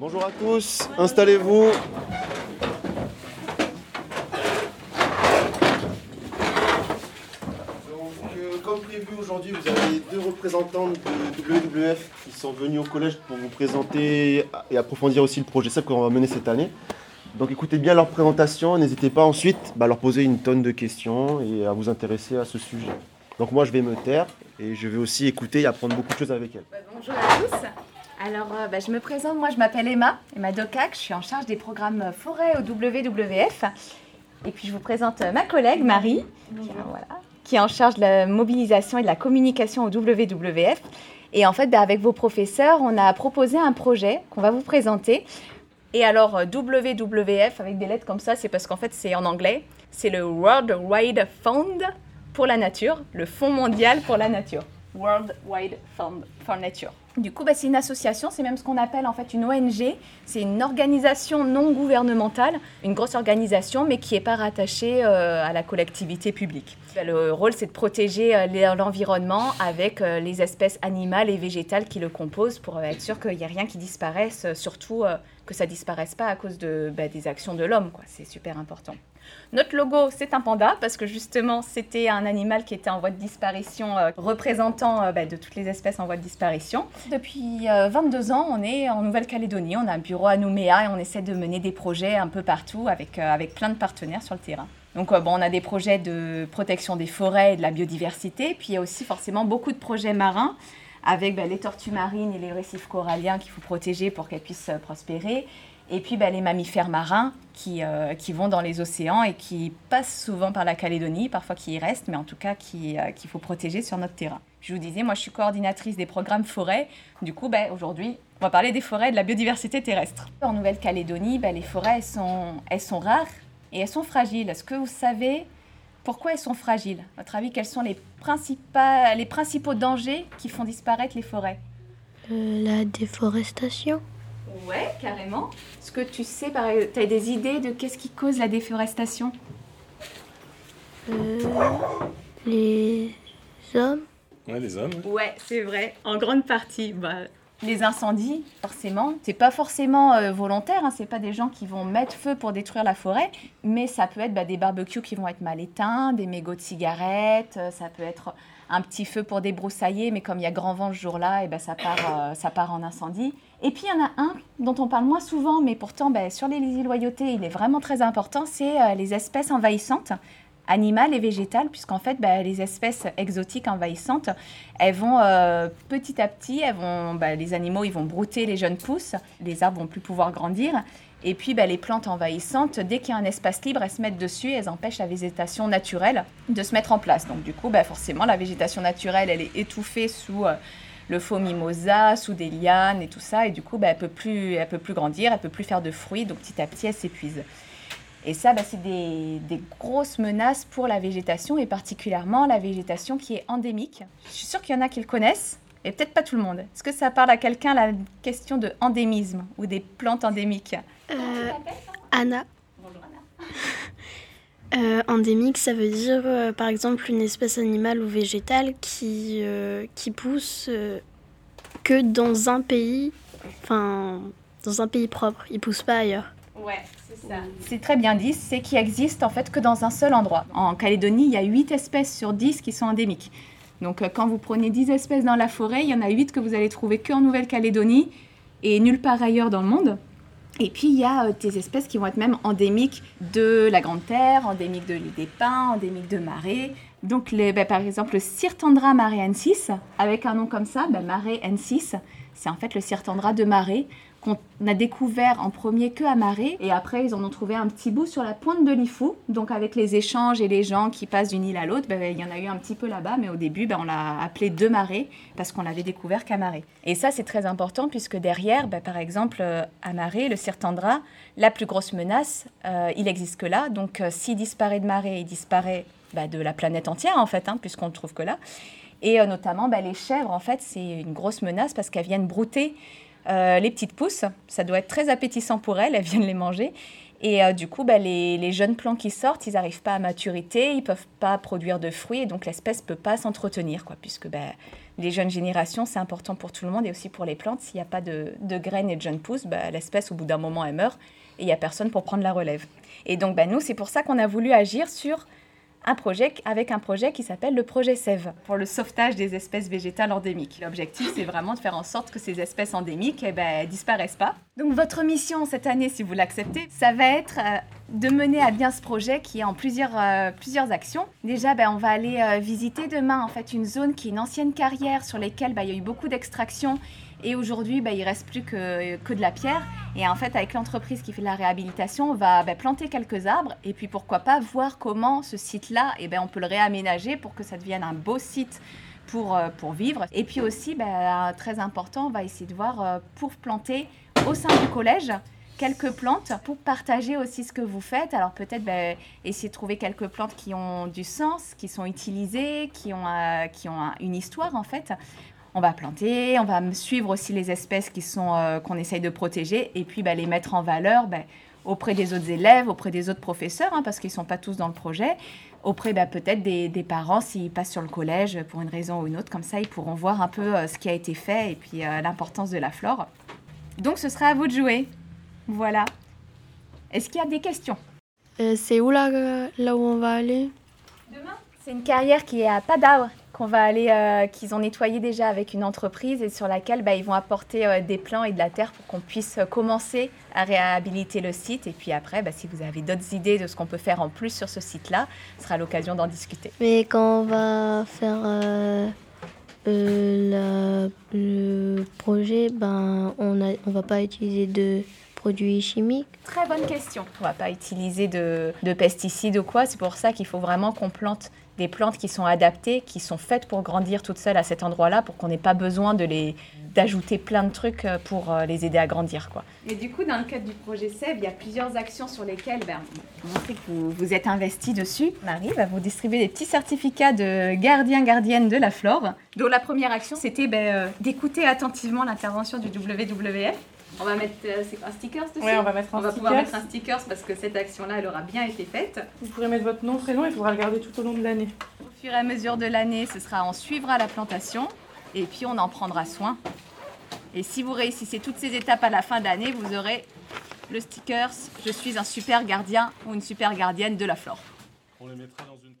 Bonjour à tous, installez-vous. Donc, euh, comme prévu aujourd'hui, vous avez deux représentantes de WWF qui sont venues au collège pour vous présenter et approfondir aussi le projet SEP qu'on va mener cette année. Donc écoutez bien leur présentation, n'hésitez pas ensuite bah, à leur poser une tonne de questions et à vous intéresser à ce sujet. Donc moi je vais me taire et je vais aussi écouter et apprendre beaucoup de choses avec elles. Bah, bonjour à tous. Alors euh, bah, je me présente, moi je m'appelle Emma, Emma Docac, je suis en charge des programmes forêt au WWF. Et puis je vous présente ma collègue Marie, qui, euh, voilà, qui est en charge de la mobilisation et de la communication au WWF. Et en fait, bah, avec vos professeurs, on a proposé un projet qu'on va vous présenter. Et alors, euh, WWF, avec des lettres comme ça, c'est parce qu'en fait, c'est en anglais. C'est le World Wide Fund pour la nature, le Fonds mondial pour la nature. World Wide Fund for Nature. Du coup, bah, c'est une association, c'est même ce qu'on appelle en fait une ONG. C'est une organisation non gouvernementale, une grosse organisation, mais qui n'est pas rattachée euh, à la collectivité publique. Bah, le rôle, c'est de protéger euh, l'environnement avec euh, les espèces animales et végétales qui le composent pour être sûr qu'il n'y ait rien qui disparaisse, surtout que ça disparaisse pas à cause de, bah, des actions de l'homme. C'est super important. Notre logo, c'est un panda parce que justement, c'était un animal qui était en voie de disparition, euh, représentant euh, bah, de toutes les espèces en voie de disparition. Depuis 22 euh, ans, on est en Nouvelle-Calédonie, on a un bureau à Nouméa et on essaie de mener des projets un peu partout avec, avec plein de partenaires sur le terrain. Donc bon, on a des projets de protection des forêts et de la biodiversité, puis il y a aussi forcément beaucoup de projets marins avec bah, les tortues marines et les récifs coralliens qu'il faut protéger pour qu'elles puissent prospérer. Et puis bah, les mammifères marins qui, euh, qui, vont dans les océans et qui passent souvent par la Calédonie, parfois qui y restent, mais en tout cas euh, qu'il faut protéger sur notre terrain. Je vous disais, moi je suis coordinatrice des programmes forêts. Du coup, bah, aujourd'hui, on va parler des forêts et de la biodiversité terrestre. En Nouvelle-Calédonie, les forêts, elles sont, elles sont rares et elles sont fragiles. Est-ce que vous savez pourquoi elles sont fragiles? À votre avis, quels sont les, les principaux dangers qui font disparaître les forêts? Euh, La déforestation Ouais, carrément. Est-ce que tu sais, tu as des idées de qu'est-ce qui cause la déforestation? Euh, Les hommes. Ouais, les hommes. Ouais, c'est vrai. En grande partie. Bah, les incendies, forcément, c'est pas forcément euh, volontaire, hein, c'est pas des gens qui vont mettre feu pour détruire la forêt, mais ça peut être bah, des barbecues qui vont être mal éteints, des mégots de cigarettes, euh, ça peut être un petit feu pour débroussailler, mais comme il y a grand vent ce jour-là, et ben ça, part, ça part en incendie. Et puis il y en a un dont on parle moins souvent, mais pourtant ben, sur les îles Loyauté, il est vraiment très important, c'est euh, les espèces envahissantes animales et végétales, puisqu'en fait, ben, les espèces exotiques envahissantes, elles vont euh, petit à petit, elles vont, ben, les animaux, ils vont brouter les jeunes pousses, les arbres vont plus pouvoir grandir, et puis les plantes envahissantes, dès qu'il y a un espace libre, elles se mettent dessus, elles empêchent la végétation naturelle de se mettre en place. Donc du coup, forcément, la végétation naturelle, elle est étouffée sous... Euh, le faux mimosa sous des lianes et tout ça. Et du coup, bah, elle ne peut, plus, peut plus grandir, elle ne peut plus faire de fruits. Donc petit à petit, elle s'épuise. Et ça, bah, c'est des, grosses menaces pour la végétation et particulièrement la végétation qui est endémique. Je suis sûre qu'il y en a qui le connaissent et peut-être pas tout le monde. Est-ce que ça parle à quelqu'un la question de endémisme ou des plantes endémiques? Euh, Anna. Bonjour Anna. Euh, endémique, ça veut dire euh, par exemple une espèce animale ou végétale qui, qui pousse que dans un pays, enfin dans un pays propre, il pousse pas ailleurs. Ouais, c'est ça. C'est très bien dit, c'est qu'il existe en fait que dans un seul endroit. En Calédonie, il y a 8 espèces sur 10 qui sont endémiques. Donc quand vous prenez 10 espèces dans la forêt, il y en a 8 que vous allez trouver qu'en Nouvelle-Calédonie et nulle part ailleurs dans le monde. Et puis, il y a euh, des espèces qui vont être même endémiques de la Grande Terre, endémiques de l'île des Pins, endémiques de marais. Donc, bah, par exemple, le Cyrtandra marais avec un nom comme ça, bah, marais N6, c'est en fait le Cyrtandra de marais qu'on a découvert en premier que à Marais. Et après, ils en ont trouvé un petit bout sur la pointe de l'Ifou. Donc, avec les échanges et les gens qui passent d'une île à l'autre, ben, il y en a eu un petit peu là-bas. Mais au début, ben, on l'a appelé deux Marais parce qu'on l'avait découvert qu'à Marais. Et ça, c'est très important puisque derrière, ben, par exemple, euh, à Marais, le Sirtandra, la plus grosse menace, euh, il existe que là. Donc, euh, s'il disparaît de Marais, il disparaît de la planète entière, en fait, hein, puisqu'on ne trouve que là. Et notamment, les chèvres, en fait, c'est une grosse menace parce qu'elles viennent brouter euh, les petites pousses, ça doit être très appétissant pour elles, elles viennent les manger. Et euh, du coup, bah, les, jeunes plants qui sortent, ils n'arrivent pas à maturité, ils ne peuvent pas produire de fruits, et donc l'espèce ne peut pas s'entretenir, quoi, puisque bah, les jeunes générations, c'est important pour tout le monde et aussi pour les plantes. S'il n'y a pas de, graines et de jeunes pousses, bah, l'espèce, au bout d'un moment, elle meurt et il n'y a personne pour prendre la relève. Et donc, nous, c'est pour ça qu'on a voulu agir sur un projet avec un projet qui s'appelle le projet SEV pour le sauvetage des espèces végétales endémiques. L'objectif, c'est vraiment de faire en sorte que ces espèces endémiques eh ben, disparaissent pas. Donc votre mission cette année, si vous l'acceptez, ça va être euh, de mener à bien ce projet qui est en plusieurs, euh, plusieurs actions. Déjà, ben, on va aller euh, visiter demain en fait une zone qui est une ancienne carrière sur laquelle ben, il y a eu beaucoup d'extraction et aujourd'hui, bah, il reste plus que, que, de la pierre. Et en fait, avec l'entreprise qui fait la réhabilitation, on va bah, planter quelques arbres et puis pourquoi pas voir comment ce site-là, eh ben, on peut le réaménager pour que ça devienne un beau site pour, euh, pour vivre. Et puis aussi, bah, très important, on va essayer de voir euh, pour planter au sein du collège quelques plantes pour partager aussi ce que vous faites. Alors peut-être essayer de trouver quelques plantes qui ont du sens, qui sont utilisées, qui ont, euh, qui ont une histoire en fait on va planter, on va suivre aussi les espèces qui sont euh, qu'on essaye de protéger et puis bah, les mettre en valeur bah, auprès des autres élèves, auprès des autres professeurs, hein, parce qu'ils ne sont pas tous dans le projet, auprès bah, peut-être des, parents s'ils passent sur le collège pour une raison ou une autre, comme ça ils pourront voir un peu euh, ce qui a été fait et puis euh, l'importance de la flore. Donc ce sera à vous de jouer. Voilà. Est-ce qu'il y a des questions? C'est où là, là où on va aller? Demain C'est une carrière qui est à Padabre qu'on va aller, euh, qu'ils ont nettoyé déjà avec une entreprise et sur laquelle bah, ils vont apporter euh, des plants et de la terre pour qu'on puisse euh, commencer à réhabiliter le site. Et puis après, bah, si vous avez d'autres idées de ce qu'on peut faire en plus sur ce site-là, ce sera l'occasion d'en discuter. Mais quand on va faire le projet, ben, on ne on va pas utiliser de produits chimiques Très bonne question. On ne va pas utiliser de, de pesticides ou quoi. C'est pour ça qu'il faut vraiment qu'on plante des plantes qui sont adaptées, qui sont faites pour grandir toutes seules à cet endroit-là, pour qu'on n'ait pas besoin de les d'ajouter plein de trucs euh, pour euh, les aider à grandir. Quoi. Et du coup, dans le cadre du projet SEB, il y a plusieurs actions sur lesquelles ben, que vous, vous êtes investi dessus. Marie va vous distribuer des petits certificats de gardien-gardienne de la flore. Donc la première action, c'était ben, euh, d'écouter attentivement l'intervention du WWF on va mettre euh, un sticker dessus? Oui, on va mettre un On va pouvoir mettre un sticker parce que cette action-là, elle aura bien été faite. Vous pourrez mettre votre nom, prénom, il faudra le garder tout au long de l'année. Au fur et à mesure de l'année, ce sera on suivra la plantation et puis on en prendra soin. Et si vous réussissez toutes ces étapes à la fin d'année, vous aurez le sticker Je suis un super gardien ou une super gardienne de la flore. On les dans une